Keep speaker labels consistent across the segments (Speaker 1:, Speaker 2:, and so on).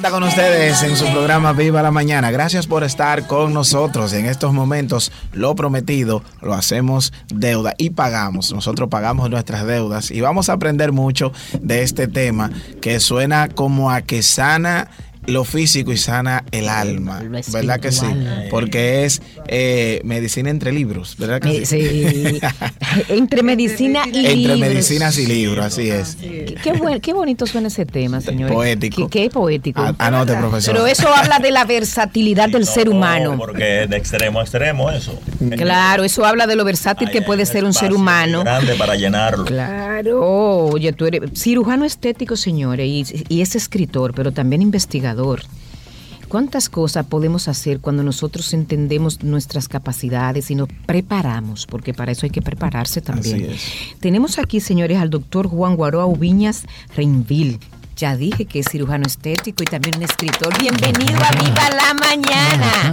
Speaker 1: con ustedes en su programa Viva la Mañana. Gracias por estar con nosotros en estos momentos. Lo prometido lo hacemos deuda y pagamos. Nosotros pagamos nuestras deudas y vamos a aprender mucho de este tema que suena como a que sana lo físico y sana el alma, ¿verdad que sí? Porque es eh, medicina entre libros, ¿verdad que sí?
Speaker 2: entre medicina y
Speaker 1: entre
Speaker 2: libros.
Speaker 1: medicinas y libros, así es.
Speaker 2: Qué, bonito suena ese tema, señor.
Speaker 1: Poético.
Speaker 2: Qué, poético.
Speaker 1: Anote, profesor.
Speaker 2: Pero eso habla de la versatilidad del ser humano.
Speaker 3: Porque de extremo a extremo eso.
Speaker 2: Claro, eso habla de lo versátil que puede ser un ser humano.
Speaker 3: Grande para llenarlo.
Speaker 2: Claro. Oye, tú eres cirujano estético, señores, y, y es escritor, pero también investigador ¿Cuántas cosas podemos hacer cuando nosotros entendemos nuestras capacidades y nos preparamos? Porque para eso hay que prepararse también. Tenemos aquí, señores, al doctor Juan Guaroa Ubiñas Reinville. Ya dije que es cirujano estético y también un escritor. Bienvenido a Viva la Mañana.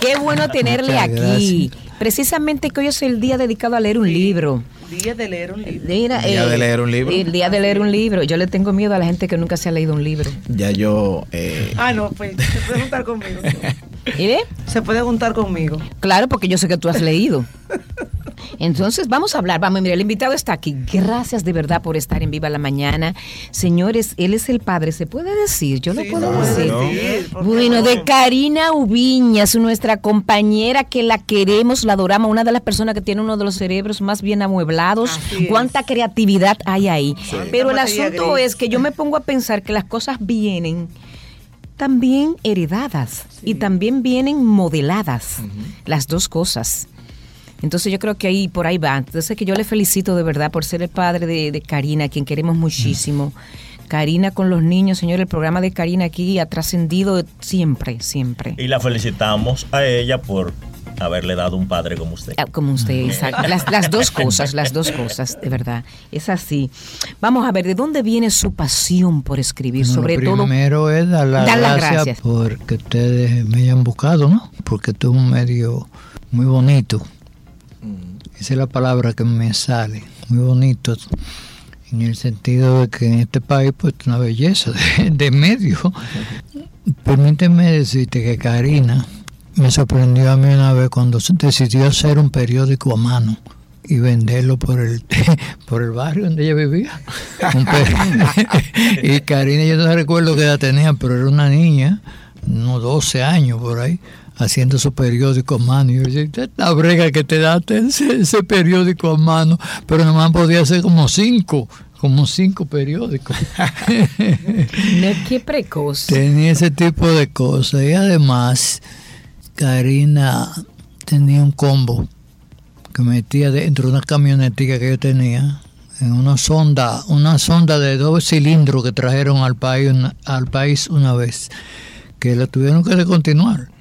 Speaker 2: Qué bueno tenerle aquí. Precisamente que hoy es el día dedicado a leer un libro.
Speaker 4: Día de leer un libro.
Speaker 1: día de leer un libro.
Speaker 2: El día de leer un libro. Yo le tengo miedo a la gente que nunca se ha leído un libro.
Speaker 1: Ya yo. Eh...
Speaker 4: Ah, no, pues se puede juntar conmigo.
Speaker 2: ¿Y
Speaker 4: Se puede juntar conmigo.
Speaker 2: Claro, porque yo sé que tú has leído. Entonces, vamos a hablar. Vamos, mira, el invitado está aquí. Gracias de verdad por estar en Viva la Mañana. Señores, él es el padre, ¿se puede decir? Yo lo puedo decir. bueno, de Karina Ubiñas, nuestra compañera que la queremos, la adoramos, una de las personas que tiene uno de los cerebros más bien amueblados. Cuánta creatividad hay ahí. Pero el asunto es que yo me pongo a pensar que las cosas vienen también heredadas y también vienen modeladas, las dos cosas. Entonces yo creo que ahí por ahí va. Entonces que yo le felicito de verdad por ser el padre de, Karina, a quien queremos muchísimo. Karina con los niños, señor, el programa de Karina aquí ha trascendido siempre, siempre.
Speaker 3: Y la felicitamos a ella por haberle dado un padre como usted.
Speaker 2: Ah, como usted, exacto. Las, dos cosas, las dos cosas, de verdad. Es así. Vamos a ver, ¿de dónde viene su pasión por escribir? Sobre todo.
Speaker 5: Primero es dar las gracias, gracias porque ustedes me hayan buscado, ¿no? Porque esto es un medio muy bonito esa es la palabra que me sale, muy bonito, en el sentido de que en este país pues una belleza de, medio. Permíteme decirte que Karina me sorprendió a mí una vez cuando decidió hacer un periódico a mano y venderlo por el por el barrio donde ella vivía. y Karina, yo no recuerdo qué edad tenía, pero era una niña, unos 12 años por ahí haciendo su periódico a mano. Y yo decía, la brega que te da ese, periódico a mano, pero nomás podía hacer como cinco, como cinco periódicos.
Speaker 2: Qué precoz.
Speaker 5: Tenía ese tipo de cosas. Y además, Karina tenía un combo que metía dentro de una camionetilla que yo tenía en una sonda, una sonda de dos cilindros que trajeron al país, al país una vez, que la tuvieron que descontinuar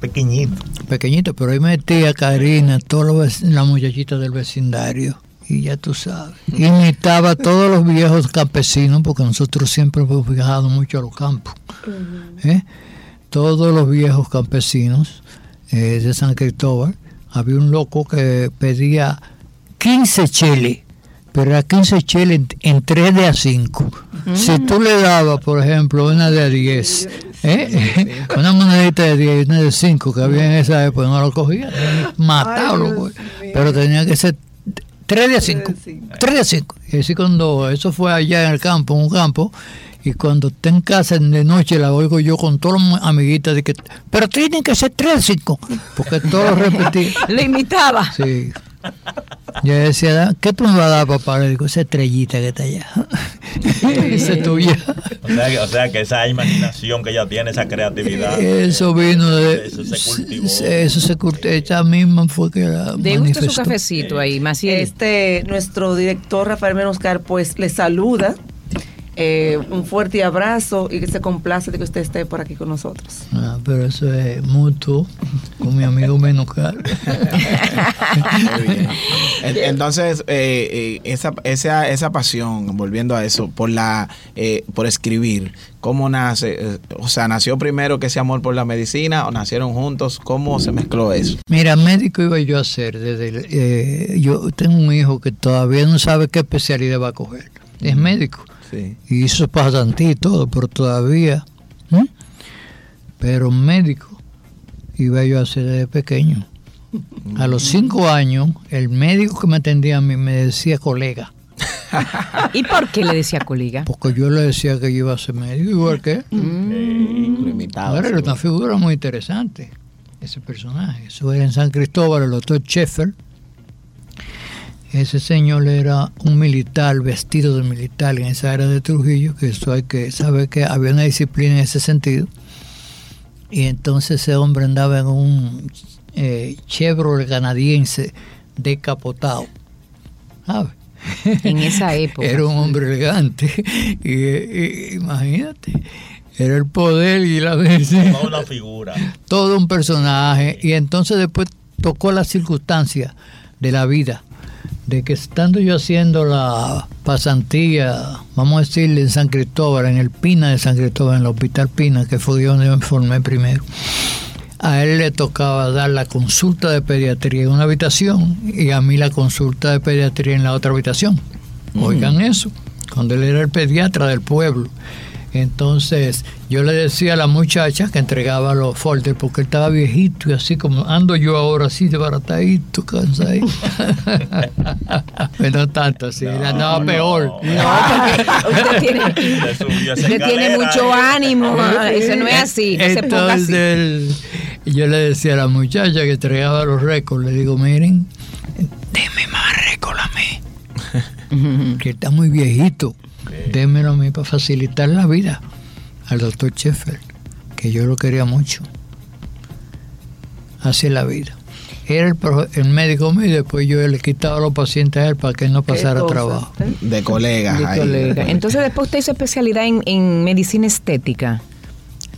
Speaker 3: pequeñito.
Speaker 5: Pequeñito, pero ahí metía Karina, todas las muchachitas del vecindario. Y ya tú sabes. Imitaba a todos los viejos campesinos, porque nosotros siempre hemos viajado mucho a los campos. ¿eh? Todos los viejos campesinos eh, de San Cristóbal. Había un loco que pedía 15 cheles pero era 15 cheles en, 3 de a 5. Si tú le dabas, por ejemplo, una de a 10, ¿eh? una monedita de 10 y una de 5 que había en esa época, no lo cogía, matarlo, pero tenía que ser 3 de a 5. 3 de a 5. Y así cuando eso fue allá en el campo, en un campo, y cuando está en casa de noche la oigo yo con todas las amiguitas de que, pero tienen que ser 3 de 5, porque todo lo repetía.
Speaker 2: Le imitaba.
Speaker 5: Sí. Yo decía, ¿qué tú me vas a dar, papá? Le digo, esa estrellita que está allá. esa es tuya.
Speaker 3: O sea, que, o sea, que esa imaginación que ella tiene, esa creatividad.
Speaker 5: Eso vino de. Eso se cultivó. Eso se cultivó. Esta misma fue que la.
Speaker 2: ¿De gusta su cafecito ahí, Maciel?
Speaker 4: Este, nuestro director Rafael Menoscar, pues le saluda eh, un fuerte abrazo y que se complace de que usted esté por aquí con nosotros.
Speaker 5: Ah, pero eso es mutuo con mi amigo Menocal.
Speaker 1: Entonces, eh, eh, esa, esa, esa pasión, volviendo a eso, por la por escribir, ¿cómo nace? O sea, ¿nació primero que ese amor por la medicina o nacieron juntos? ¿Cómo se mezcló eso?
Speaker 5: Mira, médico iba yo a ser. Desde yo tengo un hijo que todavía no sabe qué especialidad va a coger. Es médico
Speaker 1: Sí.
Speaker 5: y hizo pasantía y todo, pero todavía, ¿m? pero médico iba yo a ser desde pequeño. A los cinco años, el médico que me atendía a mí me decía colega,
Speaker 2: ¿Y por qué le decía colega?
Speaker 5: porque yo le decía que yo iba a ser médico, igual que Ahora era una figura muy interesante, ese personaje. Eso era en San Cristóbal, el doctor Sheffer. Ese señor era un militar, vestido de militar en esa área de Trujillo, que eso hay que saber que había una disciplina en ese sentido. Y entonces ese hombre andaba en un eh, Chevrolet canadiense decapotado. ¿Sabes?
Speaker 2: En esa época.
Speaker 5: Era un hombre elegante. Y, y- imagínate, era el poder y la
Speaker 3: Toda una figura.
Speaker 5: todo un personaje. Y entonces después tocó la circunstancia de la vida, de que estando yo haciendo la pasantía, vamos a decirle en San Cristóbal, en el Pina de San Cristóbal, en el Hospital Pina, que fue donde yo me formé primero, a él le tocaba dar la consulta de pediatría en una habitación y a mí la consulta de pediatría en la otra habitación. Oigan eso, cuando él era el pediatra del pueblo. Entonces yo le decía a la muchacha que entregaba los folders porque él estaba viejito y así como ando yo ahora así de baratadito, cansadito. Pero no tanto así, andaba peor.
Speaker 2: Usted tiene,
Speaker 3: esa
Speaker 2: usted tiene
Speaker 3: escalera
Speaker 2: mucho
Speaker 3: y-
Speaker 2: ánimo. ah, Eso no es así. No se ponga
Speaker 5: Entonces
Speaker 2: así.
Speaker 5: yo le decía a la muchacha que entregaba los récords, le digo, miren, deme más récords a mí, que está muy viejito, démelo a mí para facilitar la vida al doctor Sheffield, que yo lo quería mucho. Así la vida. Era el, pro- el médico mío y después yo le quitaba a los pacientes a él para que él no pasara trabajo.
Speaker 1: De colegas.
Speaker 2: De
Speaker 1: ahí.
Speaker 2: colega. Entonces después usted hizo especialidad en, en medicina estética.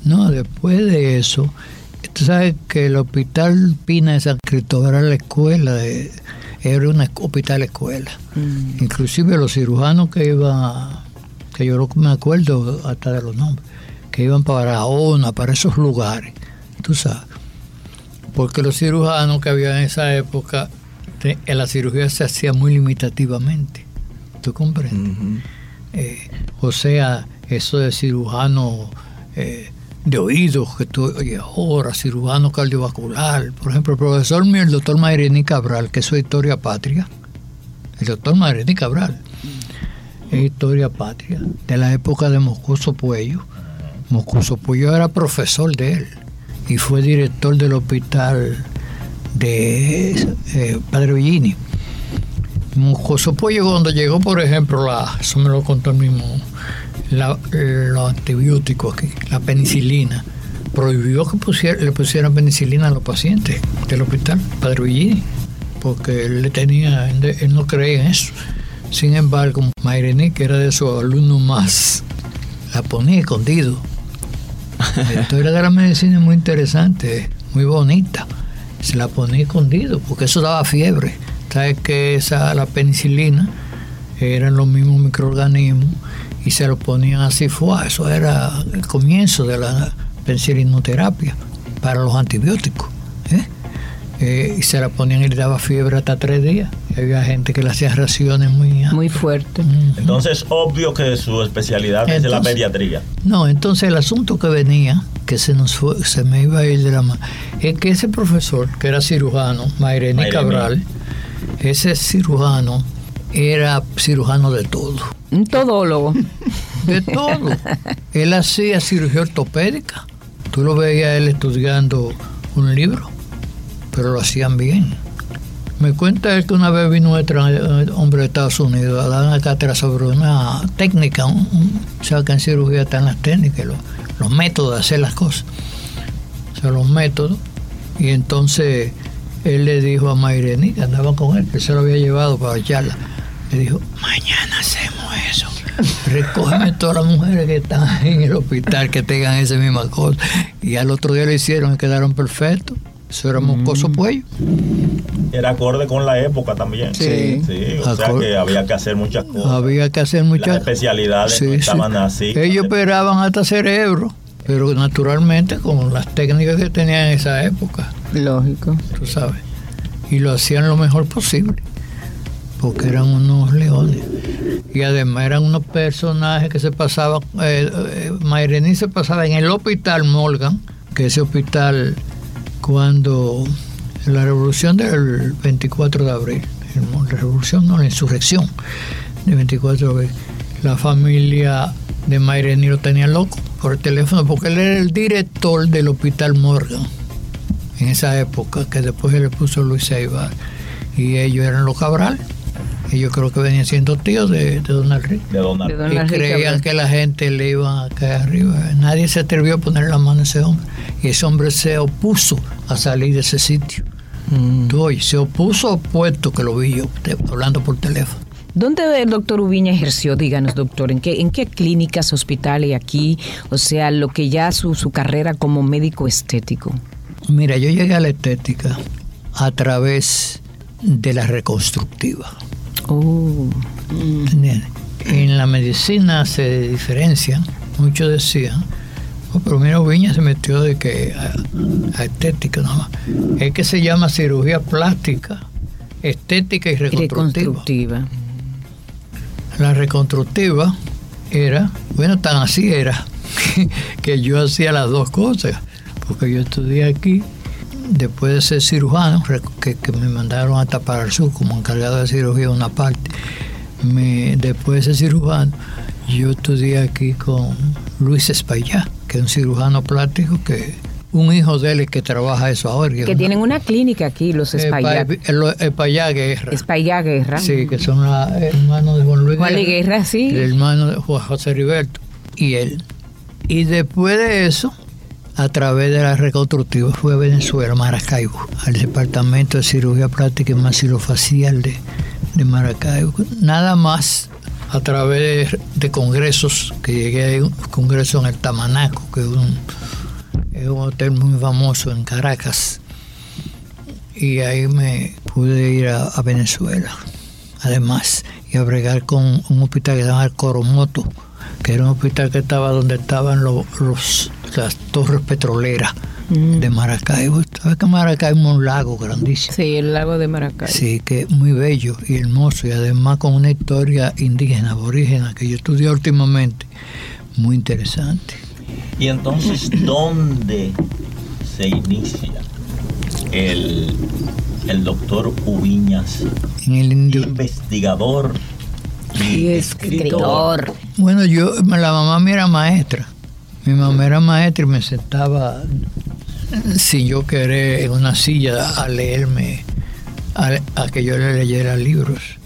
Speaker 5: No, después de eso, tú sabes que el hospital Pina de San Cristóbal era la escuela, de, era un hospital escuela. Inclusive los cirujanos que iban, que yo me acuerdo hasta de los nombres, que iban para Barahona, para esos lugares, tú sabes. Porque los cirujanos que había en esa época, te- en la cirugía se hacía muy limitativamente. ¿Tú comprendes? Eh, o sea, eso de cirujano eh, de oídos, que tú oyes ahora, cirujano cardiovascular. Por ejemplo, el profesor mío, el doctor Mayrini Cabral, que es su historia patria. El doctor Mayrini Cabral es historia patria, de la época de Moscoso Puello. Moscoso Puello era profesor de él y fue director del hospital de eh, Padre Villini. Moscoso Puello cuando llegó, por ejemplo, la, eso me lo contó el mismo, la, los antibióticos aquí, la penicilina, prohibió que pusiera- le pusieran penicilina a los pacientes del hospital Padre Villini, porque él le tenía, él no creía en eso. Sin embargo, Mayrení, que era de sus alumnos más, la ponía escondido. La historia de la medicina es muy interesante, muy bonita. Se la ponía escondido porque eso daba fiebre. Sabes que esa, la penicilina eran los mismos microorganismos y se lo ponían así fue. Eso era el comienzo de la penicilinoterapia para los antibióticos. ¿eh? Eh, y se la ponían y le daba fiebre hasta tres días. Y había gente que le hacía raciones muy...
Speaker 2: Muy fuerte.
Speaker 5: Mm.
Speaker 3: Entonces, obvio que su especialidad es la
Speaker 5: Entonces-
Speaker 3: pediatría.
Speaker 5: No, entonces el asunto que venía, que se nos fue, se me iba a ir de la mano, es que ese profesor, que era cirujano, Mayreni. Cabral, ese cirujano era cirujano de todo.
Speaker 2: Un todólogo.
Speaker 5: De todo. él hacía cirugía ortopédica. Tú lo veías él estudiando un libro, pero lo hacían bien. Me cuenta él que una vez vino un hombre de Estados Unidos a dar una cátedra sobre una técnica, un, un- o sea que en cirugía están las técnicas, los, los métodos de hacer las cosas. O sea, los métodos. Y entonces él le dijo a Mayreni, que andaba con él, que se lo había llevado para charla, le dijo, mañana hacemos eso. Recógeme todas las mujeres que están en el hospital que tengan esa misma cosa. Y al otro día lo hicieron y quedaron perfectos. Eso era moscoso puello.
Speaker 3: Era acorde con la época también.
Speaker 2: Sí.
Speaker 3: Sí, o sea que había que hacer muchas cosas.
Speaker 5: Había que hacer
Speaker 3: Las
Speaker 5: muchas
Speaker 3: especialidades no estaban así.
Speaker 5: Ellos operaban hasta cerebro, pero naturalmente con las técnicas que tenían en esa época,
Speaker 2: Lógico.
Speaker 5: tú sabes. Y lo hacían lo mejor posible. porque eran unos leones. Y además eran unos personajes que se pasaban, eh, eh, Mayrení se pasaba en el hospital Morgan, que ese hospital cuando la revolución del 24 de abril, la revolución no, la insurrección del 24 de abril, la familia de Mayrení lo tenía loco por el teléfono, porque él era el director del hospital Morgan en esa época, que después se le puso Luis Eibar, y ellos eran los Cabral. Y yo creo que venían siendo tíos de, de Donald Rick.
Speaker 3: De
Speaker 2: Don
Speaker 5: Y
Speaker 2: Enrique
Speaker 5: creían
Speaker 2: Cabral.
Speaker 5: que la gente le iba a caer arriba. Nadie se atrevió a poner la mano a ese hombre. Y ese hombre se opuso a salir de ese sitio. Tú, oye, se opuso opuesto que lo vi yo, te- hablando por teléfono.
Speaker 2: ¿Dónde el doctor Ubiña ejerció? Díganos, doctor, ¿en qué, en qué clínicas, hospitales aquí? O sea, lo que ya su, su carrera como médico estético.
Speaker 5: Mira, yo llegué a la estética a través de la reconstructiva.
Speaker 2: Oh.
Speaker 5: En la medicina se diferencian, muchos decían, "Oh, pero mira, Viña se metió de que a, a estética nomás. Es que se llama cirugía plástica, estética y reconstructiva.
Speaker 2: reconstructiva.
Speaker 5: La reconstructiva era, bueno, tan así era, que yo hacía las dos cosas, porque yo estudié aquí, después de ser cirujano, que, que me mandaron hasta para el sur como encargado de cirugía una parte, me, después de ser cirujano, yo estudié aquí con Luis Espaillá, que es un cirujano plástico que un hijo de él es que trabaja eso ahora.
Speaker 2: Que tienen una clínica aquí, los Espaillá.
Speaker 5: Espaillá Guerra.
Speaker 2: Espaillá Guerra.
Speaker 5: Sí, que son hermanos de Juan Luis
Speaker 2: Juan Luis Guerra, sí.
Speaker 5: el hermano de Juan José Riberto y él. Y después de eso, a través de la reconstructiva, fue a Venezuela, Maracaibo, al departamento de cirugía plástica y maxilofacial de, de Maracaibo. Nada más a través de, congresos, que llegué a un congreso en el Tamanaco, que es un, hotel muy famoso en Caracas. Y ahí me pude ir a, a Venezuela, además, y a bregar con un hospital que se llama Coromoto, que era un hospital que estaba donde estaban los, los- las torres petroleras de Maracaibo. ¿Sabes que Maracaibo es un lago grandísimo?
Speaker 2: Sí, el lago de Maracaibo.
Speaker 5: Sí, que es muy bello y hermoso y además con una historia indígena, aborígena, que yo estudié últimamente, muy interesante.
Speaker 3: Y entonces, ¿dónde se inicia el, el doctor Ubiñas,
Speaker 5: En el indio-
Speaker 3: investigador y escritor?
Speaker 5: Bueno, yo, la mamá mía era maestra. Mi mamá era maestra y me sentaba, si yo quería, en una silla a leerme, a, a que yo le leyera libros.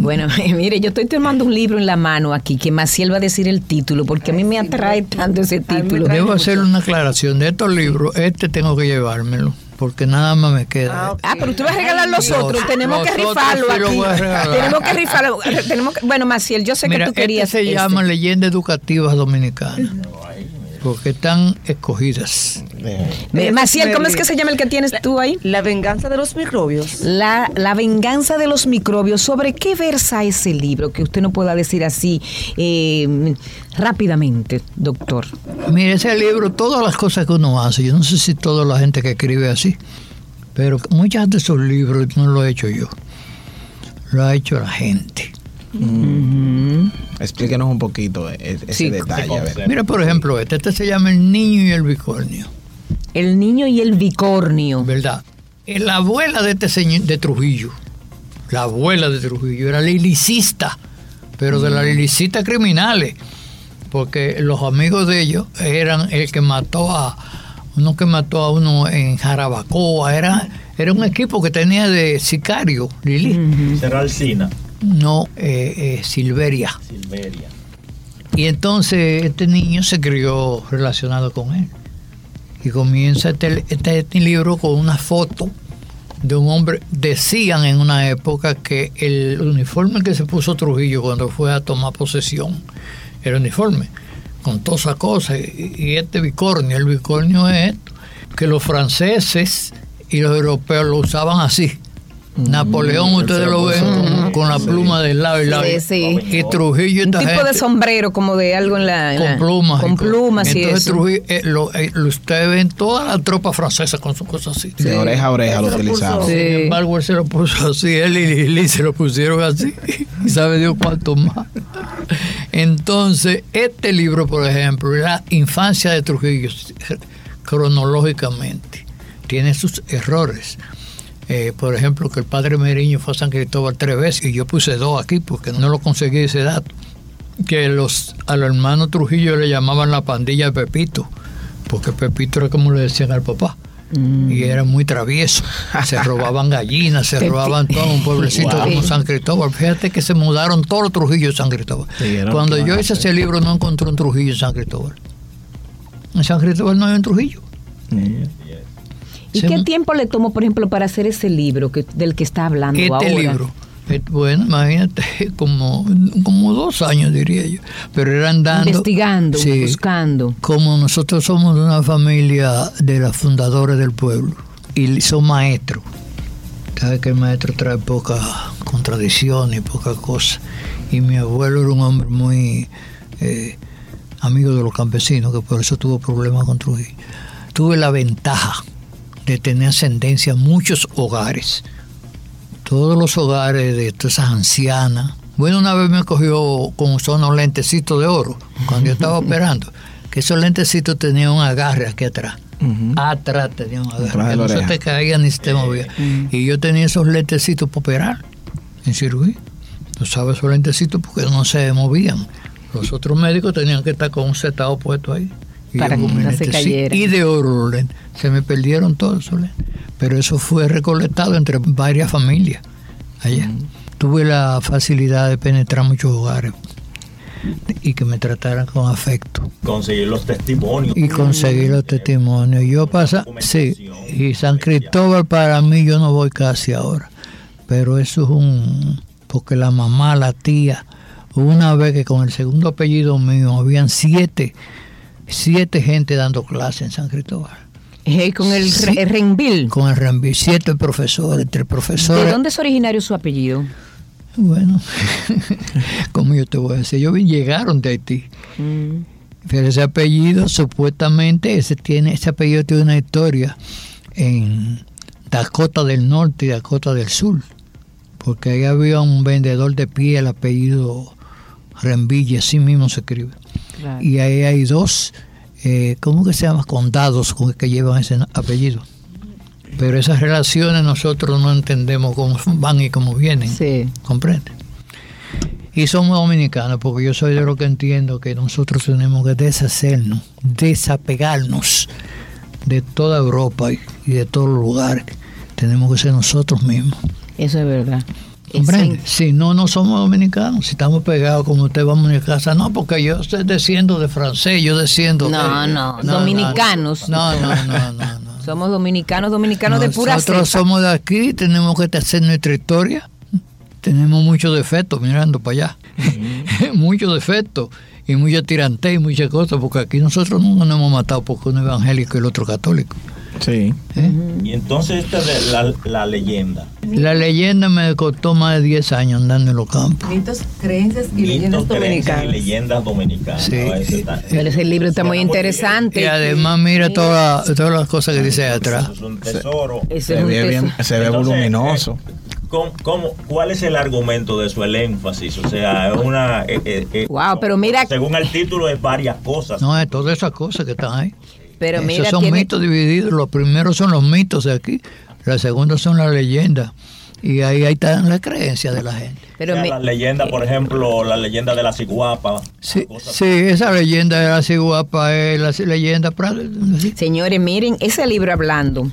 Speaker 2: Bueno, mire, yo estoy tomando un libro en la mano aquí que Maciel va a decir el título porque a mí me atrae tanto ese título.
Speaker 5: Debo
Speaker 4: mucho.
Speaker 5: hacer una aclaración de estos libros. Este tengo que llevármelo, porque nada más me queda.
Speaker 4: Ah.
Speaker 2: Ah, pero tú vas a regalar los
Speaker 5: Los-
Speaker 2: otros. Tenemos que
Speaker 5: los
Speaker 2: rifarlo
Speaker 5: sí
Speaker 2: aquí.
Speaker 5: voy a regalar.
Speaker 2: Tenemos que rifarlo. Tenemos que- bueno, Maciel, yo sé que tú querías.
Speaker 5: este se
Speaker 2: este.
Speaker 5: llama Leyenda Educativas Dominicanas, porque están escogidas.
Speaker 2: Me- Maciel, ¿cómo es que se llama el que tienes tú ahí?
Speaker 4: La venganza de los microbios.
Speaker 2: La, la venganza de los microbios. ¿Sobre qué versa ese libro? Que usted no pueda decir así eh, rápidamente, doctor.
Speaker 5: Mire, ese libro, todas las cosas que uno hace, yo no sé si toda la gente que escribe así, pero muchas de esos libros no lo he hecho yo, lo ha hecho la gente.
Speaker 1: Explíquenos un poquito e- ese
Speaker 2: Sí,
Speaker 1: detalle. a ver.
Speaker 5: Mira, por ejemplo, este, este se llama El Niño y el Bicornio,
Speaker 2: El niño y el bicornio.
Speaker 5: ¿verdad? Eh, La abuela de este señor, de Trujillo, la abuela de Trujillo era lilicista, pero de las lilicistas criminales, porque los amigos de ellos eran el que mató a uno que mató a uno en Jarabacoa, era, era un equipo que tenía de sicario, Lili,
Speaker 3: Será Alcina,
Speaker 5: no eh, eh, Silveria.
Speaker 3: Silveria.
Speaker 5: Y entonces este niño se crió relacionado con él. Y comienza este, este, este libro con una foto de un hombre. Decían en una época que el uniforme que se puso Trujillo cuando fue a tomar posesión era uniforme, con todas esas cosas. Y este bicornio, el bicornio es esto, que los franceses y los europeos lo usaban así. Napoleón,
Speaker 1: él se
Speaker 5: ustedes
Speaker 1: lo
Speaker 5: ven con, con la pluma del lado y lado.
Speaker 2: Sí, sí.
Speaker 5: Y Trujillo
Speaker 2: Un tipo de sombrero como de algo en la... en
Speaker 5: con plumas.
Speaker 2: Con
Speaker 5: y
Speaker 2: plumas y
Speaker 5: Entonces
Speaker 2: eso.
Speaker 5: Trujillo, eh, lo, eh, lo- ustedes ven toda la tropa francesa con sus cosas así.
Speaker 1: De oreja a oreja lo
Speaker 4: Eso lo
Speaker 1: utilizaba.
Speaker 4: puso.
Speaker 5: Sin
Speaker 2: Sí.
Speaker 5: embargo, él se lo puso así, él y Lili se lo pusieron así, y sabe Dios cuánto más. Entonces, este libro, por ejemplo, la infancia de Trujillo, cronológicamente, tiene sus errores. Eh, por ejemplo, que el padre Meriño fue a San Cristóbal tres veces, y yo puse dos aquí porque no lo conseguí ese dato. Que los, al hermano Trujillo le llamaban la pandilla de Pepito, porque Pepito era como le decían al papá y era muy travieso. Se robaban gallinas, se robaban todo un pueblecito
Speaker 1: Wow.
Speaker 5: como San Cristóbal. Fíjate que se mudaron todos los Trujillos de San Cristóbal. Cuando yo hice ese libro no encontré un Trujillo en San Cristóbal. En San Cristóbal no hay un Trujillo.
Speaker 2: ¿Y
Speaker 5: Sí.
Speaker 2: qué tiempo le tomó, por ejemplo, para hacer ese libro que, del que está hablando
Speaker 5: Este
Speaker 2: ahora?
Speaker 5: libro, eh, bueno, imagínate, como, como dos años diría yo. Pero eran dando...
Speaker 2: Investigando,
Speaker 5: Sí.
Speaker 2: buscando.
Speaker 5: como nosotros somos una familia de las fundadoras del pueblo y son maestros, sabes que el maestro trae poca contradicción y poca cosa. Y mi abuelo era un hombre muy eh, amigo de los campesinos, que por eso tuvo problemas con Trujillo. Tuve la ventaja de tener ascendencia en muchos hogares. Todos los hogares de todas esas ancianas. Bueno, una vez me cogió con unos lentecitos de oro cuando yo estaba operando. Que esos lentecitos tenían un agarre aquí atrás. Atrás tenía un agarre. Que no se te caía ni se te movía. Y yo tenía esos lentecitos para operar en cirugía. Tú sabes esos lentecitos porque no se movían. Los otros médicos tenían que estar con un setado puesto ahí. Y
Speaker 2: Para que no se cayeran.
Speaker 5: Y de oro lentes. Se me perdieron todos. Pero eso fue recolectado entre varias familias allá. Tuve la facilidad de penetrar muchos hogares y que me trataran con afecto
Speaker 3: Conseguir los testimonios.
Speaker 5: y conseguir los testimonios. Yo pasa, sí, y San Cristóbal para mí yo no voy casi ahora, pero eso es un, porque la mamá, la tía, una vez que con el segundo apellido mío habían siete, siete gente dando clase en San Cristóbal,
Speaker 2: Eh, con el
Speaker 5: Sí.
Speaker 2: Renville.
Speaker 5: con el Renvi, siete profesores, tres profesores.
Speaker 2: ¿De dónde es originario su apellido?
Speaker 5: Bueno, como yo te voy a decir, ellos llegaron de Haití.
Speaker 2: Mm.
Speaker 5: Pero ese apellido, supuestamente, ese, tiene, ese apellido tiene una historia en Dakota del Norte y Dakota del Sur. Porque ahí había un vendedor de piel, apellido Renville, así mismo se escribe.
Speaker 2: Claro.
Speaker 5: Y ahí hay dos, eh, ¿cómo que se llama? Condados con que llevan ese apellido. Pero esas relaciones nosotros no entendemos cómo van y cómo vienen.
Speaker 2: Sí.
Speaker 5: ¿Comprende? Y somos dominicanos, porque yo soy de lo que entiendo que nosotros tenemos que deshacernos, desapegarnos de toda Europa y, y de todos los lugares. Tenemos que ser nosotros mismos.
Speaker 2: Eso es verdad.
Speaker 5: ¿Comprende? Si no, no somos dominicanos. Si estamos pegados como usted vamos a mi casa, no, porque yo estoy desciendo de francés, yo desciendo
Speaker 2: No,
Speaker 5: de...
Speaker 2: no, dominicanos.
Speaker 5: No, no, no, no. no, no.
Speaker 2: Somos dominicanos, dominicanos de pura
Speaker 5: Nosotros
Speaker 2: cepa.
Speaker 5: somos de aquí, tenemos que hacer nuestra historia. Tenemos muchos defectos mirando para allá. muchos defectos y mucha tirantez y muchas cosas, porque aquí nosotros no nos hemos matado porque uno es evangélico y el otro católico.
Speaker 1: Sí.
Speaker 5: ¿eh?
Speaker 3: Y entonces esta de la, la leyenda.
Speaker 5: La leyenda me costó más de 10 años andando en los campos.
Speaker 4: Mitos, creencias y
Speaker 3: Mitos,
Speaker 4: leyendas
Speaker 3: creencias y
Speaker 4: dominicanas.
Speaker 3: leyendas dominicanas.
Speaker 5: Sí.
Speaker 3: Ah, ese está-
Speaker 2: Pero ese libro está muy interesante.
Speaker 5: Y además mira todas las- todas las cosas que dice ahí atrás.
Speaker 3: Eso es un tesoro.
Speaker 1: Se
Speaker 2: es
Speaker 1: ve, bien, se ve
Speaker 3: Entonces,
Speaker 1: voluminoso.
Speaker 3: eh, ¿cómo- cómo- cuál es el argumento de eso, el énfasis? O sea, es una... eh, eh, eh,
Speaker 2: Wow, pero mira-
Speaker 3: Según el título es varias cosas.
Speaker 5: No, es todas esas cosas que están ahí.
Speaker 2: Pero
Speaker 5: Esos son
Speaker 2: tiene-
Speaker 5: mitos divididos. Los primeros son los mitos de aquí, los segundos son las leyendas. Y ahí, ahí están las creencias de la gente.
Speaker 2: pero
Speaker 3: O sea, la leyenda, por ejemplo, la leyenda de la ciguapa.
Speaker 5: Sí, sí, esa leyenda de la ciguapa es la leyenda sí.
Speaker 2: Señores, miren, ese libro hablando.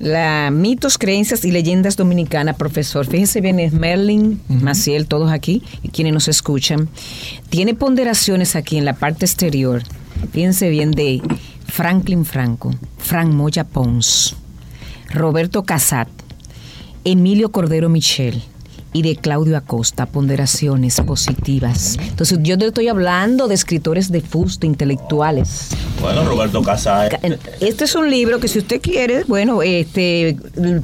Speaker 2: La mitos, creencias y leyendas dominicanas, profesor. Fíjense bien, es Merlin, Maciel, todos aquí, y quienes nos escuchan. Tiene ponderaciones aquí en la parte exterior. Fíjense bien de Franklin Franco, Frank Moya Pons, Roberto Casat, Emilio Cordero Michel y de Claudio Acosta, ponderaciones positivas. Entonces, yo te estoy hablando de escritores de fusto, intelectuales.
Speaker 3: Bueno, Roberto Casas.
Speaker 2: Este es un libro que si usted quiere, bueno, este,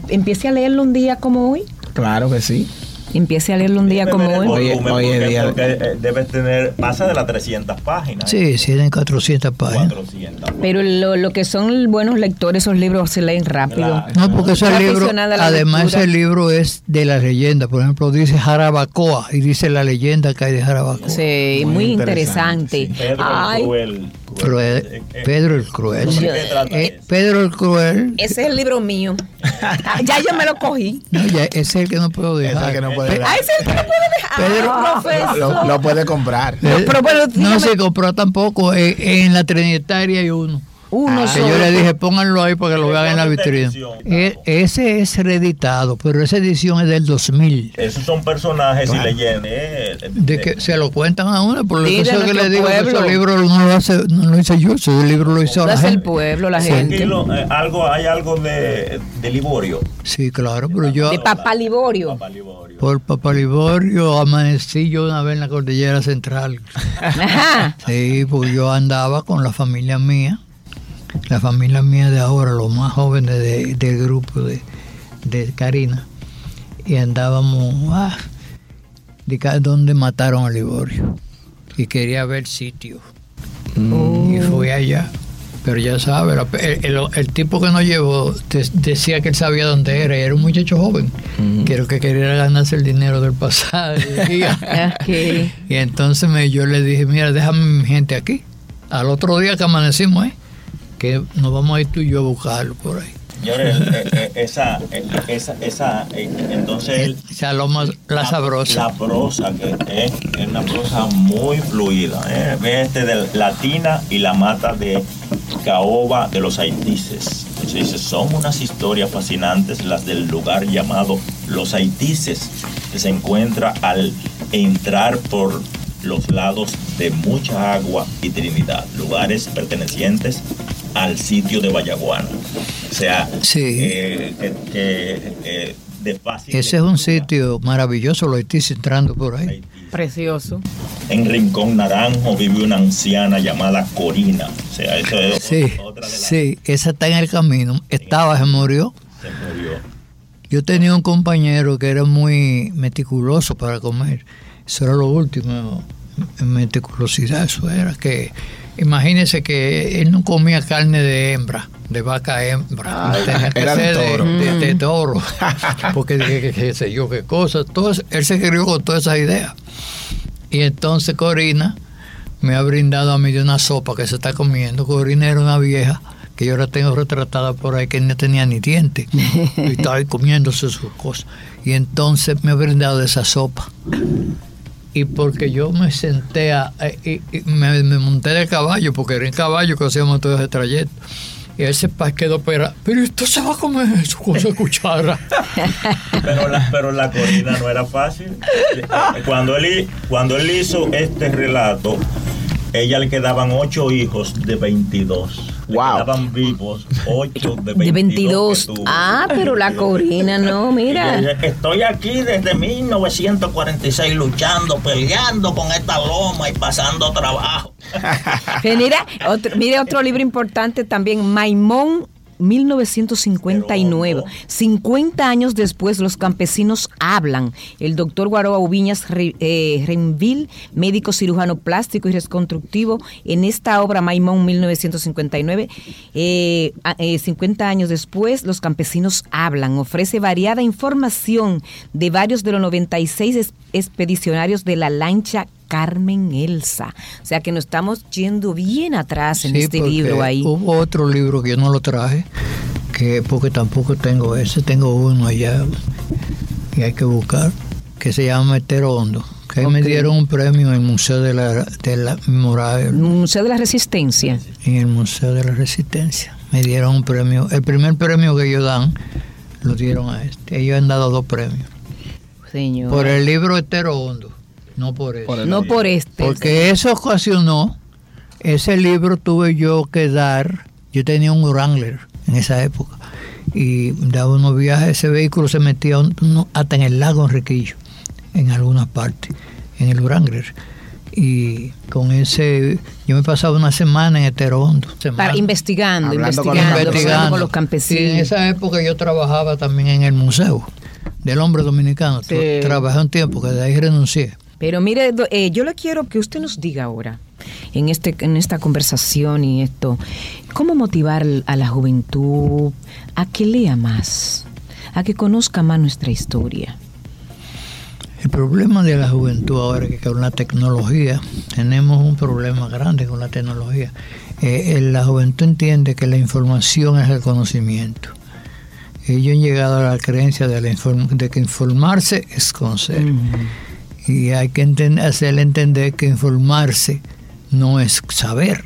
Speaker 2: empiece a leerlo un día como hoy.
Speaker 1: Claro que sí.
Speaker 2: Empiece a leerlo un día como hoy.
Speaker 1: Oye,
Speaker 3: Volumen,
Speaker 1: oye,
Speaker 3: porque-
Speaker 1: día-
Speaker 3: porque, debes tener, pasa de las 300 páginas.
Speaker 5: Sí, sí, tienen 400 páginas.
Speaker 3: 400.
Speaker 2: Pero lo, lo que son buenos lectores, esos libros se leen rápido.
Speaker 3: Claro.
Speaker 5: No, porque ese libro,
Speaker 2: la
Speaker 5: además
Speaker 2: lectura.
Speaker 5: ese libro es de la leyenda. Por ejemplo, dice Jarabacoa y dice la leyenda que hay de Jarabacoa.
Speaker 2: Sí, muy,
Speaker 1: Muy
Speaker 2: interesante.
Speaker 1: interesante,
Speaker 3: Pedro
Speaker 2: Ay,
Speaker 3: el Cruel. Eh, eh,
Speaker 5: Pedro el Cruel.
Speaker 3: ¿de qué trata
Speaker 5: Eh? Pedro el Cruel.
Speaker 2: ese es el libro mío. Ya yo me lo cogí.
Speaker 5: No, ya, ese es el que no puedo
Speaker 1: Ese
Speaker 5: dejar.
Speaker 1: que no puede
Speaker 5: Pe-
Speaker 1: dar.
Speaker 2: Ah, ese es el que no puede dejar.
Speaker 5: Pedro-
Speaker 2: Ah, profesor.
Speaker 1: Lo, lo puede comprar.
Speaker 2: Pero
Speaker 5: no se compró tampoco. eh, en la Trinitaria hay uno.
Speaker 2: Uno
Speaker 1: Ah,
Speaker 5: Que
Speaker 2: solo.
Speaker 5: yo le dije, pónganlo ahí para que lo
Speaker 3: ¿De
Speaker 5: vean en
Speaker 3: la
Speaker 5: vitrina.
Speaker 3: edición,
Speaker 5: E-
Speaker 3: Gustavo?
Speaker 5: ese es reeditado, pero esa edición es del 2000.
Speaker 3: Esos son personajes
Speaker 1: Claro.
Speaker 3: y leyendas. eh,
Speaker 5: De que se lo cuentan a uno, por lo
Speaker 2: Sí,
Speaker 5: que eso que le digo, que ese libro no lo, hace, no lo hice yo, ese libro lo hizo
Speaker 2: Lo
Speaker 5: la
Speaker 2: hace el
Speaker 5: gente.
Speaker 2: pueblo, la
Speaker 5: Sí.
Speaker 2: gente.
Speaker 3: Lo- eh, algo, hay algo de, de Liborio.
Speaker 5: Sí, claro, pero yo
Speaker 2: De Papá Liborio.
Speaker 3: Papá Liborio.
Speaker 5: por Papá Liborio amanecí yo una vez en la cordillera central.
Speaker 2: Ajá.
Speaker 5: Sí, pues yo andaba con la familia mía, la familia mía de ahora, los más jóvenes de- del grupo de, de Karina, y andábamos ah, de donde mataron a Liborio. Y quería ver sitio. Y fui allá. Pero ya sabes, la- el, el- el tipo que nos llevó de- decía que él sabía dónde era, y era un muchacho joven, que lo que quería ganarse el dinero del pasaje.
Speaker 2: Ok.
Speaker 5: y entonces me, yo le dije, mira, déjame mi gente aquí. Al otro día que amanecimos, ¿eh? Que nos vamos a ir tú y yo a buscarlo por ahí.
Speaker 3: Señores, eh, eh, esa, eh, esa, esa, eh, entonces él-
Speaker 5: O sea, lo más, la sabrosa.
Speaker 3: La prosa que es, es una prosa muy fluida. ¿eh? Ve este de Latina y la mata de Caoba de los Haitises. Se dice, son unas historias fascinantes las del lugar llamado Los Haitises, que se encuentra al entrar por los lados de mucha agua y Trinidad, lugares pertenecientes al sitio de Vallaguana. O sea,
Speaker 5: Sí.
Speaker 3: eh, que- que, eh, de fácil
Speaker 5: Ese es un sitio maravilloso, lo estoy entrando por ahí.
Speaker 2: Precioso.
Speaker 3: En Rincón Naranjo vive una anciana llamada Corina. O sea, eso es
Speaker 5: Sí,
Speaker 3: otra de las
Speaker 5: sí, esa está en el camino. Estaba, se murió.
Speaker 3: se murió.
Speaker 5: Yo tenía un compañero que era muy meticuloso para comer. Eso era lo último en meticulosidad. Eso era que, imagínese que él no comía carne de hembra, de vaca hembra.
Speaker 1: Ay,
Speaker 5: Tenía que
Speaker 1: era de
Speaker 5: ser
Speaker 1: toro.
Speaker 5: De, de toro. Porque qué sé yo qué cosas. Todo eso- él se crió con todas esas ideas. Y entonces Corina me ha brindado a mí de una sopa que se está comiendo. Corina era una vieja que yo la tengo retratada por ahí que no tenía ni dientes y estaba ahí comiéndose sus cosas. Y entonces me ha brindado de esa sopa. Y porque yo me senté a, y, y me, monté del caballo, porque era en caballo que hacíamos todo ese trayecto. Y ese paz quedó pera, pero esto se va a comer eso con esa cuchara.
Speaker 3: Pero la, pero la Corina no era fácil. Cuando él, cuando él hizo este relato, ella le quedaban ocho hijos de 22.
Speaker 1: Wow.
Speaker 3: quedaban vivos ocho de 22.
Speaker 2: De 22.
Speaker 3: que tuvo.
Speaker 2: Ah, pero la Corina no, mira.
Speaker 3: Estoy aquí desde 1946 luchando, peleando con esta loma y pasando trabajo.
Speaker 2: Mira, otro, mire otro libro importante también, Maimón 1959. 50 años después, los campesinos hablan. El doctor Guaroa Ubiñas eh, Renville, médico cirujano plástico y reconstructivo, en esta obra Maimón 1959, eh, a- eh, 50 años después, los campesinos hablan. Ofrece variada información de varios de los 96 es- expedicionarios de la lancha Carmen Elsa. O sea que nos estamos yendo bien atrás en
Speaker 5: Sí,
Speaker 2: este libro ahí.
Speaker 5: Hubo otro libro que yo no lo traje, que porque tampoco tengo ese, tengo uno allá y hay que buscar, que se llama Metero Hondo. Que me dieron un premio en el Museo de la, de la
Speaker 2: Museo de la Resistencia.
Speaker 5: en el Museo de la Resistencia. Me dieron un premio, el primer premio que ellos dan, lo dieron a este. Ellos han dado dos premios.
Speaker 2: Señor.
Speaker 5: Por el libro Etero Hondo, no por
Speaker 1: el-
Speaker 2: no por este.
Speaker 5: Porque eso ocasionó, ese libro tuve yo que dar, yo tenía un Wrangler en esa época, y daba unos viajes, ese vehículo se metía un- hasta en el lago Enriquillo, en algunas partes, en el Wrangler. Y con ese, yo me pasaba una semana en Heterondo.
Speaker 2: Para, investigando,
Speaker 1: Hablando con los
Speaker 2: investigando,
Speaker 1: campesinos.
Speaker 2: con los
Speaker 5: Y en
Speaker 2: campesinos.
Speaker 5: esa época yo trabajaba también en el museo. del hombre dominicano.
Speaker 2: Sí.
Speaker 5: Trabajé un tiempo, que de ahí renuncié.
Speaker 2: Pero mire, eh, yo le quiero que usted nos diga ahora, en, este, en esta conversación y esto, cómo motivar a la juventud a que lea más, a que conozca más nuestra historia.
Speaker 5: El problema de la juventud ahora es que con la tecnología tenemos un problema grande con la tecnología. Eh, eh, la juventud entiende que la información es el conocimiento. Ellos han llegado a la creencia de, la inform- de que informarse es conocer. Y hay que enten- hacerle entender que informarse no es saber.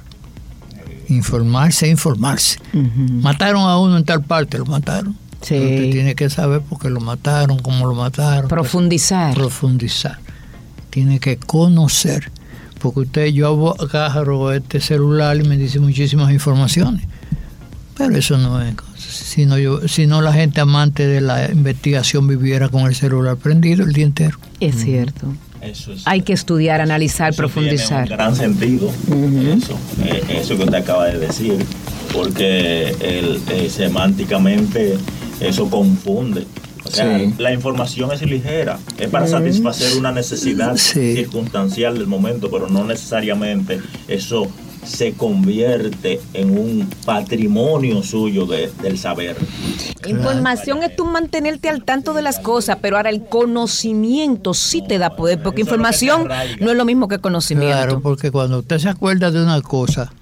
Speaker 5: Informarse es informarse. Mataron a uno en tal parte, lo mataron.
Speaker 2: Sí.
Speaker 5: Pero Usted tiene que saber por qué lo mataron, cómo lo mataron.
Speaker 2: Profundizar.
Speaker 5: Profundizar. Tiene que conocer. Porque usted, yo agarro este celular y me dice muchísimas informaciones. Pero eso no es cosa. Si no, yo, si no la gente amante de la investigación viviera con el celular prendido el día entero.
Speaker 2: Es cierto.
Speaker 3: Eso es.
Speaker 2: Hay que estudiar, analizar,
Speaker 3: Eso
Speaker 2: profundizar.
Speaker 3: Tiene un gran sentido, eso, eh, eso que usted acaba de decir, porque el, eh, semánticamente eso confunde. O sea,
Speaker 1: Sí.
Speaker 3: la información es ligera, es para satisfacer una necesidad
Speaker 5: Sí.
Speaker 3: circunstancial del momento, pero no necesariamente eso se convierte en un patrimonio suyo de- del saber.
Speaker 2: Información es tú mantenerte al tanto de las cosas, pero ahora el conocimiento sí te da poder, porque información no es lo mismo que conocimiento.
Speaker 5: Claro, porque cuando usted se acuerda de una cosa,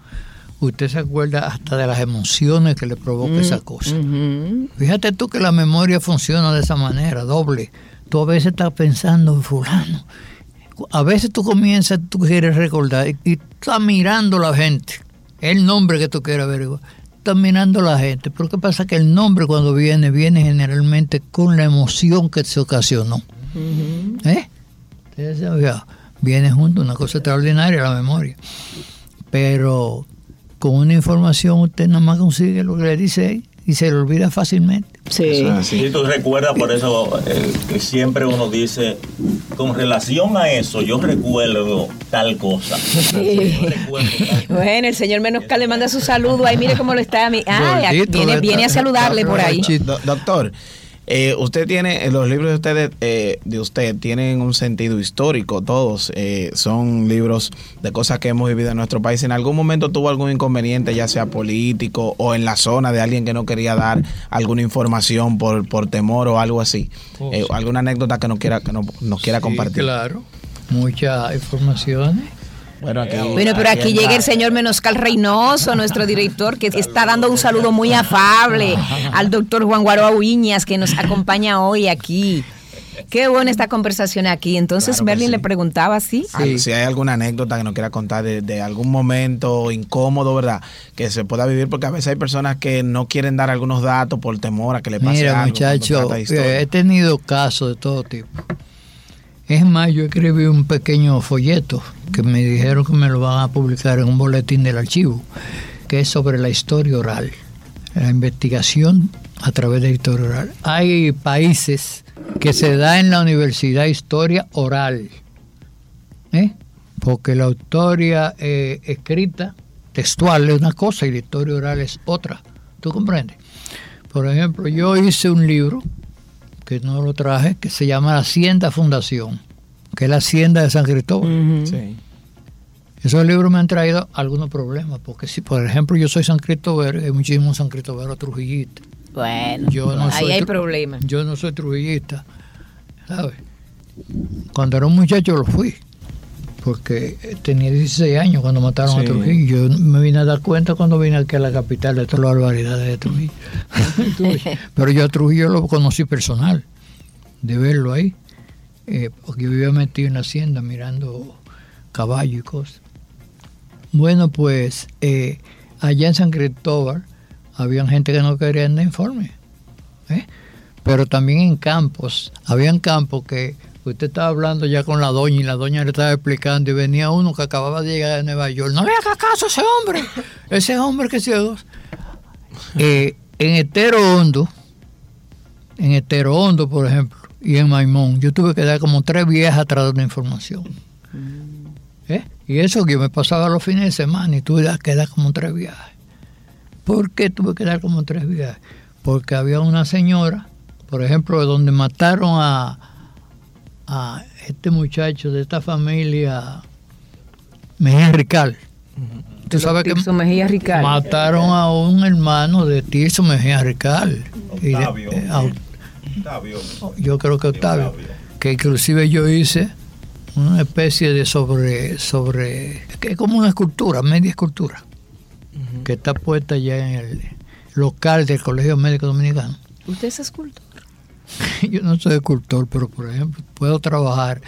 Speaker 5: usted se acuerda hasta de las emociones que le provoca esa cosa.
Speaker 2: Ujú.
Speaker 5: Fíjate tú que la memoria funciona de esa manera, doble. Tú a veces estás pensando en fulano. A veces tú comienzas, tú quieres recordar y, y estás mirando a la gente. El nombre que tú quieres averiguar. Estás mirando a la gente. Pero ¿qué pasa? Que el nombre cuando viene, viene generalmente con la emoción que se ocasionó. ¿Eh? Ustedes saben, ya, Viene junto, una cosa extraordinaria la memoria. Pero con una información usted nada más consigue lo que le dice ahí y se le olvida fácilmente.
Speaker 2: Sí.
Speaker 3: Si tú recuerdas, por eso eh, que siempre uno dice, con relación a eso, yo recuerdo tal cosa. Yo recuerdo tal cosa.
Speaker 2: Bueno, el señor Menoscal le manda su saludo ahí, mire cómo lo está. mi- Ah,
Speaker 5: Gordito,
Speaker 2: viene, viene a saludarle por ahí.
Speaker 1: Do- doctor, eh, usted tiene, eh, los libros de ustedes, eh, de usted tienen un sentido histórico, todos eh, son libros de cosas que hemos vivido en nuestro país. ¿En algún momento tuvo algún inconveniente, ya sea político o en la zona de alguien que no quería dar alguna información por, por temor o algo así?
Speaker 5: Oh,
Speaker 1: Eh,
Speaker 5: sí.
Speaker 1: ¿Alguna anécdota que nos quiera, que no- nos quiera
Speaker 5: Sí,
Speaker 1: compartir?
Speaker 5: Claro. Muchas informaciones.
Speaker 1: Bueno, aquí,
Speaker 2: Bueno, pero aquí llega el señor Menoscal Reynoso, nuestro director, que está dando un saludo muy afable al doctor Juan Guaroa Uñas, que nos acompaña hoy aquí. Qué buena esta conversación aquí. Entonces
Speaker 1: Claro
Speaker 2: Merlin
Speaker 1: sí.
Speaker 2: le preguntaba así.
Speaker 1: Al- Si hay alguna anécdota que nos quiera contar de, de algún momento incómodo, ¿verdad? Que se pueda vivir, porque a veces hay personas que no quieren dar algunos datos por temor a que le pase
Speaker 5: Mira,
Speaker 1: algo. cuando
Speaker 5: muchacho, eh, he tenido casos de todo tipo. Es más, yo escribí un pequeño folleto que me dijeron que me lo van a publicar en un boletín del archivo, que es sobre la historia oral, la investigación a través de la historia oral. Hay países que se da en la universidad historia oral, ¿eh? porque la historia eh, escrita, textual, es una cosa y la historia oral es otra. ¿Tú comprendes? Por ejemplo, yo hice un libro que no lo traje, que se llama La Hacienda Fundación, que es la Hacienda de San Cristóbal.
Speaker 1: Sí.
Speaker 5: Esos libros me han traído algunos problemas, porque si, por ejemplo, yo soy San Cristóbal, hay muchísimos San Cristóbal trujillistas.
Speaker 2: Bueno,
Speaker 5: Yo no
Speaker 2: ahí
Speaker 5: soy
Speaker 2: hay
Speaker 5: tru-
Speaker 2: problema.
Speaker 5: Yo no soy trujillista, ¿sabes? Cuando era un muchacho lo fui, porque tenía 16 años cuando mataron a. Trujillo. Yo me vine a dar cuenta cuando vine aquí a la capital de todas las barbaridades de Trujillo. Pero yo a Trujillo lo conocí personal, de verlo ahí, eh, porque yo vivía metido en la hacienda mirando caballo y cosas. Bueno, pues eh, allá en San Cristóbal había gente que no quería dar informe. ¿eh? Pero también en campos, habían campos que usted estaba hablando ya con la doña y la doña le estaba explicando y venía uno que acababa de llegar de Nueva York. No le haga caso a ese hombre, ese hombre que se... Eh, en Estero Hondo, en Estero Hondo, por ejemplo, y en Maimón, yo tuve que dar como tres viejas atrás de una información. ¿Eh? Y eso que yo me pasaba los fines de semana y tuve que dar como tres viajes. ¿Por qué tuve que dar como tres viajes? Porque había una señora por ejemplo, donde mataron a, a este muchacho de esta familia, Mejía Rical. Tú sabes que
Speaker 2: Mejía Rical.
Speaker 5: mataron a un hermano de Tirso Mejía Rical. Y de-
Speaker 3: Octavio.
Speaker 5: eh, a-
Speaker 3: Octavio.
Speaker 5: yo creo que Octavio, que inclusive yo hice una especie de sobre, sobre, que es como una escultura, media escultura, que está puesta ya en el local del Colegio Médico Dominicano.
Speaker 2: ¿Usted es escultor?
Speaker 5: Yo no soy escultor, pero por ejemplo puedo trabajar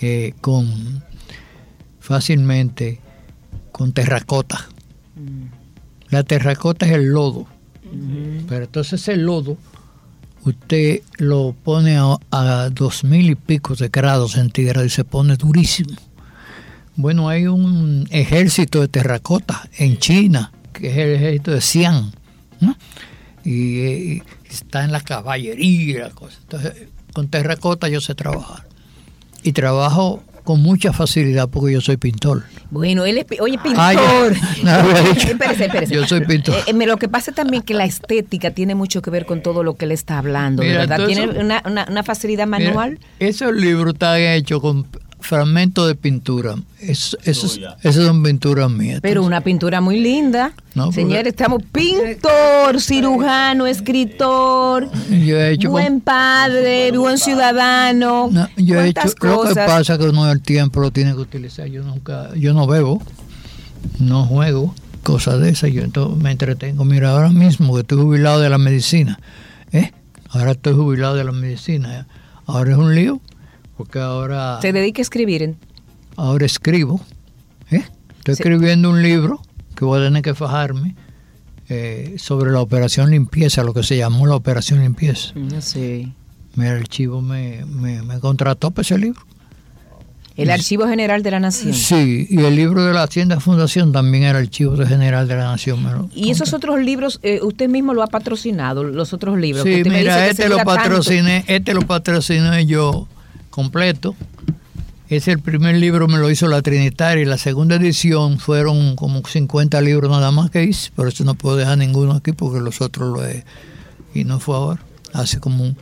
Speaker 5: eh, con fácilmente con terracota. La terracota es el lodo, pero entonces el lodo usted lo pone a, a dos mil y pico de grados centígrados y se pone durísimo. Bueno, hay un ejército de terracota en China, que es el ejército de Xi'an, ¿no? y, eh, está en la caballería y la cosa. Entonces, con terracota yo sé trabajar. Y trabajo con mucha facilidad porque yo soy pintor.
Speaker 2: Bueno, él es, oye, pintor.
Speaker 5: Ah, ya. No, dicho.
Speaker 2: espérese, espérese.
Speaker 5: Yo soy pintor.
Speaker 2: Eh, eh, lo que pasa también que la estética tiene mucho que ver con todo lo que él está hablando,
Speaker 5: Mira,
Speaker 2: ¿verdad?
Speaker 5: entonces-
Speaker 2: Tiene una, una- una facilidad
Speaker 5: Mira,
Speaker 2: manual.
Speaker 5: esos libros están hechos con fragmentos de pintura. Es- esos,
Speaker 3: Tuya.
Speaker 5: esas son pinturas mías.
Speaker 2: Pero una pintura muy linda.
Speaker 5: No, porque-
Speaker 2: Señores, estamos pintor, cirujano, escritor,
Speaker 5: yo he hecho con-
Speaker 2: buen padre, buen ciudadano.
Speaker 5: No, yo he hecho,
Speaker 2: ¿Cuántas
Speaker 5: lo que pasa es que uno el tiempo lo tiene que utilizar. Yo nunca, yo no bebo, no juego, cosas de esas. Yo entonces me entretengo. Mira, ahora mismo que estoy jubilado de la medicina, ¿eh? Ahora estoy jubilado de la medicina. ¿eh? Ahora es un lío, porque ahora,
Speaker 2: Se dedica a escribir.
Speaker 5: ahora escribo, ¿eh? Estoy
Speaker 2: Sí.
Speaker 5: escribiendo un libro que voy a tener que fajarme eh, sobre la operación limpieza, lo que se llamó la operación limpieza.
Speaker 2: Sé.
Speaker 5: Mira, el chivo me, me, me contrató para ese libro.
Speaker 2: El Archivo General de la Nación.
Speaker 5: Sí, y el libro de la Hacienda Fundación también era archivo general de la Nación.
Speaker 2: Y esos otros libros, eh, usted mismo lo ha patrocinado, los otros libros. que
Speaker 5: Sí,
Speaker 2: usted me dice
Speaker 5: mira,
Speaker 2: que
Speaker 5: este lo
Speaker 2: tanto.
Speaker 5: patrociné, este lo patrociné yo completo. Es el primer libro me lo hizo la Trinitaria y la segunda edición fueron como 50 libros nada más que hice, por eso no puedo dejar ninguno aquí porque los otros lo he y no fue ahora, hace como un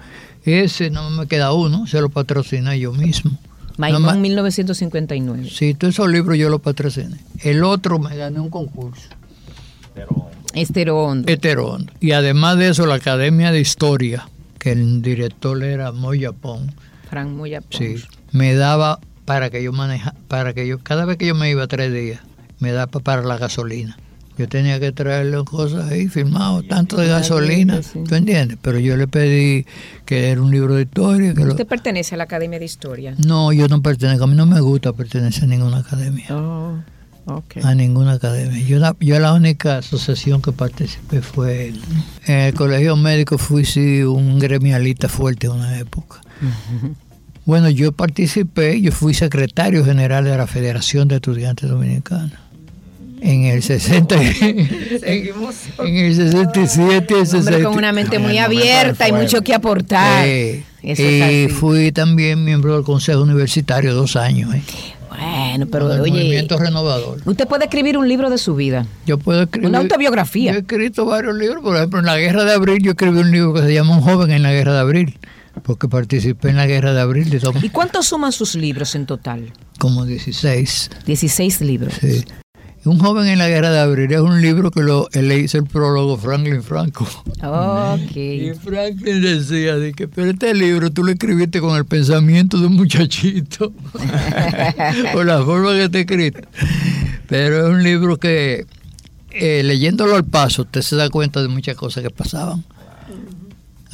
Speaker 5: ese no me queda uno, se lo patrociné yo mismo.
Speaker 2: Maimón
Speaker 5: más-
Speaker 2: 1959.
Speaker 5: Sí, todos esos libros yo los patrociné. El otro me gané un concurso.
Speaker 3: Pero
Speaker 2: Estero Hondo.
Speaker 5: Heterondo. Y además de eso, la Academia de Historia, que el director era Moya Pong,
Speaker 2: Pons.
Speaker 5: sí, me daba para que yo maneja, para que yo, cada vez que yo me iba tres días, me daba para la gasolina. Yo tenía que traerle cosas ahí firmado, tanto de gasolina,
Speaker 2: sí.
Speaker 5: ¿tú entiendes? Pero yo le pedí que era un libro de historia. Que lo-
Speaker 2: Usted pertenece a la Academia de Historia.
Speaker 5: No, yo no pertenezco, a mí no me gusta pertenecer a ninguna academia.
Speaker 2: Oh,
Speaker 5: a ninguna academia. Yo la, yo la única asociación que participé fue en, en el colegio médico, fui sí, un gremialista fuerte en una época. Bueno, yo participé, yo fui secretario general de la Federación de Estudiantes Dominicanos. En el 60, y-
Speaker 4: Seguimos.
Speaker 5: en el 67 y el
Speaker 2: Un hombre
Speaker 5: 60.
Speaker 2: con una mente
Speaker 1: En
Speaker 2: muy abierta y mucho que aportar.
Speaker 5: Eh,
Speaker 2: Eso es
Speaker 5: y fui también miembro del Consejo Universitario dos años. eh,
Speaker 2: Bueno, pero oye,
Speaker 5: Movimiento Renovador.
Speaker 2: usted puede escribir un libro de su vida.
Speaker 5: Yo puedo escribir.
Speaker 2: Una autobiografía.
Speaker 5: Yo he escrito varios libros, por ejemplo, en la Guerra de Abril yo escribí un libro que se llama Un joven en la Guerra de Abril, porque participé en la Guerra de Abril de todo-
Speaker 2: ¿Y cuántos suman sus libros en total?
Speaker 5: como 16.
Speaker 2: 16 libros.
Speaker 5: Sí. Un joven en la Guerra de Abril es un libro que lo, le hizo el prólogo Franklin Franco. Y
Speaker 2: Ok.
Speaker 5: Franklin decía, de que, pero este libro tú lo escribiste con el pensamiento de un muchachito, o la forma que te escrito. Pero es un libro que, eh, leyéndolo al paso, usted se da cuenta de muchas cosas que pasaban.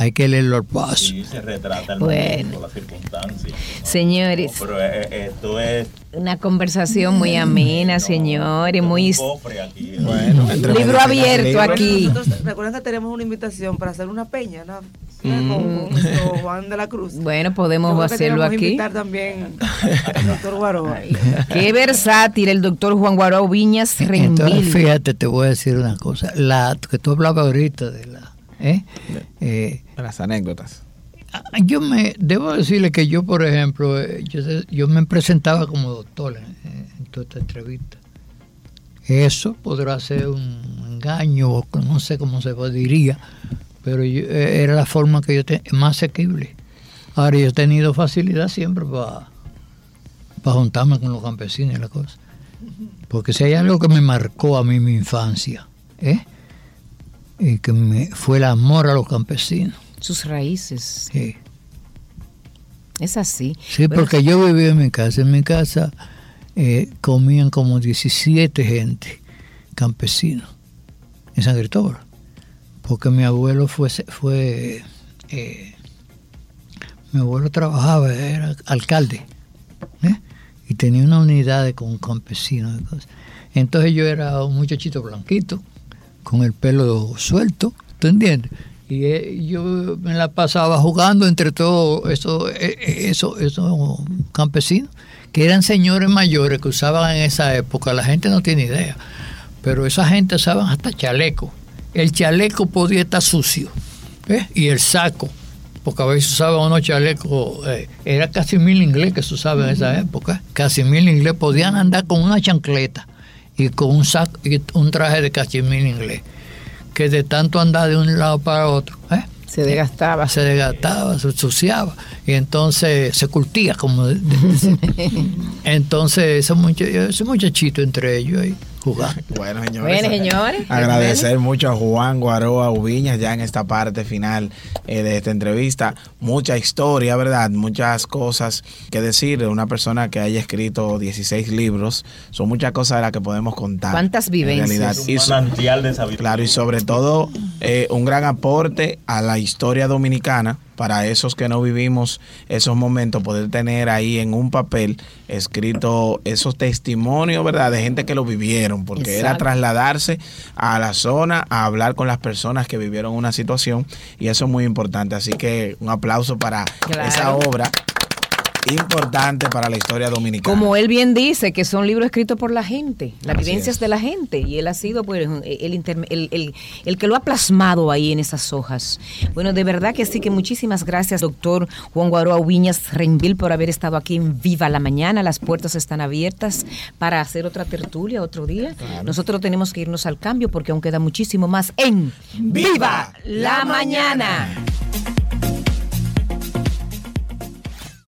Speaker 5: Hay que leerlo al paso.
Speaker 3: sí se retrata el
Speaker 2: Bueno.
Speaker 3: momento, las circunstancias.
Speaker 2: Señores,
Speaker 3: Pero eh, eh, esto es
Speaker 2: una conversación muy amena, señores, muy...
Speaker 3: un cofre aquí.
Speaker 1: Bueno, entre
Speaker 2: Libro abierto
Speaker 1: libros.
Speaker 2: aquí.
Speaker 4: Nosotros, recuerden que tenemos una invitación para hacer una peña, ¿no?
Speaker 1: Mm.
Speaker 4: Con, Juan de la Cruz.
Speaker 2: Bueno, podemos
Speaker 4: creo
Speaker 2: hacerlo aquí.
Speaker 4: invitar también al doctor Guaroa.
Speaker 2: Qué versátil el doctor Juan Guarao Viñas
Speaker 5: Entonces,
Speaker 2: Renville.
Speaker 5: fíjate, te voy a decir una cosa. La que tú hablabas ahorita de la... ¿eh? Eh,
Speaker 1: Las anécdotas.
Speaker 5: Ah, Yo me debo decirle que yo, por ejemplo, eh, yo, me presentaba como doctor en, en toda esta entrevista. Eso podrá ser un engaño, o no sé cómo se diría, pero yo- eh, era la forma que yo tenía, más asequible. Ahora yo he tenido facilidad siempre para juntarme con los campesinos y la cosa. Porque si hay algo que me marcó a mí mi infancia, ¿eh? Y que me, fue el amor a los campesinos.
Speaker 2: Sus raíces.
Speaker 5: Sí.
Speaker 2: Es así.
Speaker 5: Sí,
Speaker 2: Bueno,
Speaker 5: porque yo vivía en mi casa. En mi casa eh, comían como 17 gente, campesinos, en San Cristóbal. Porque mi abuelo fue, fue eh, mi abuelo trabajaba, era alcalde, ¿eh? y tenía una unidad de, con campesinos. Entonces yo era un muchachito blanquito, con el pelo suelto, ¿tú entiendes? Y eh, yo me la pasaba jugando entre todos esos eso, eso campesinos, que eran señores mayores que usaban en esa época, la gente no tiene idea, pero esa gente usaban hasta chaleco. El chaleco podía estar sucio, ¿eh? y el saco, porque a veces usaban unos chalecos, eh, era casi mil inglés que se usaba en esa época, casi mil inglés, podían andar con una chancleta y con un saco y un traje de cachemir inglés que de tanto andar de un lado para otro ¿eh?
Speaker 2: se desgastaba.
Speaker 5: se desgastaba, se ensuciaba y entonces se curtía como de- de- entonces ese, mucha- ese muchachito entre ellos ahí jugando
Speaker 1: Bueno, señores.
Speaker 2: Bueno, señores.
Speaker 1: Agradecer mucho a Juan Guaroa Ubiñas ya en esta parte final eh, de esta entrevista. Mucha historia, ¿verdad? Muchas cosas que decir de una persona que haya escrito 16 libros. Son muchas cosas de las que podemos contar.
Speaker 2: ¿Cuántas
Speaker 1: en
Speaker 2: vivencias?
Speaker 1: realidad. Y
Speaker 3: Un
Speaker 1: so-
Speaker 3: manantial de sabiduría.
Speaker 1: Claro, y sobre todo eh, un gran aporte a la historia dominicana para esos que no vivimos esos momentos, poder tener ahí en un papel escrito esos testimonios, ¿verdad? De gente que lo vivieron, porque era trasladarse a la zona, a hablar con las personas que vivieron una situación, y eso es muy importante. Así que un aplauso para
Speaker 2: Claro.
Speaker 1: esa obra importante para la historia dominicana.
Speaker 2: Como él bien dice, que son libros escritos por la gente, las
Speaker 1: Así
Speaker 2: vivencias
Speaker 1: es.
Speaker 2: de la gente, y él ha sido pues, el, el, el- el que lo ha plasmado ahí en esas hojas. Bueno, de verdad que sí, que muchísimas gracias, doctor Juan Guaroa Ubiñas Renvil, por haber estado aquí en Viva la Mañana. Las puertas están abiertas para hacer otra tertulia otro día. Nosotros tenemos que irnos al cambio porque aún queda muchísimo más en Viva la Mañana.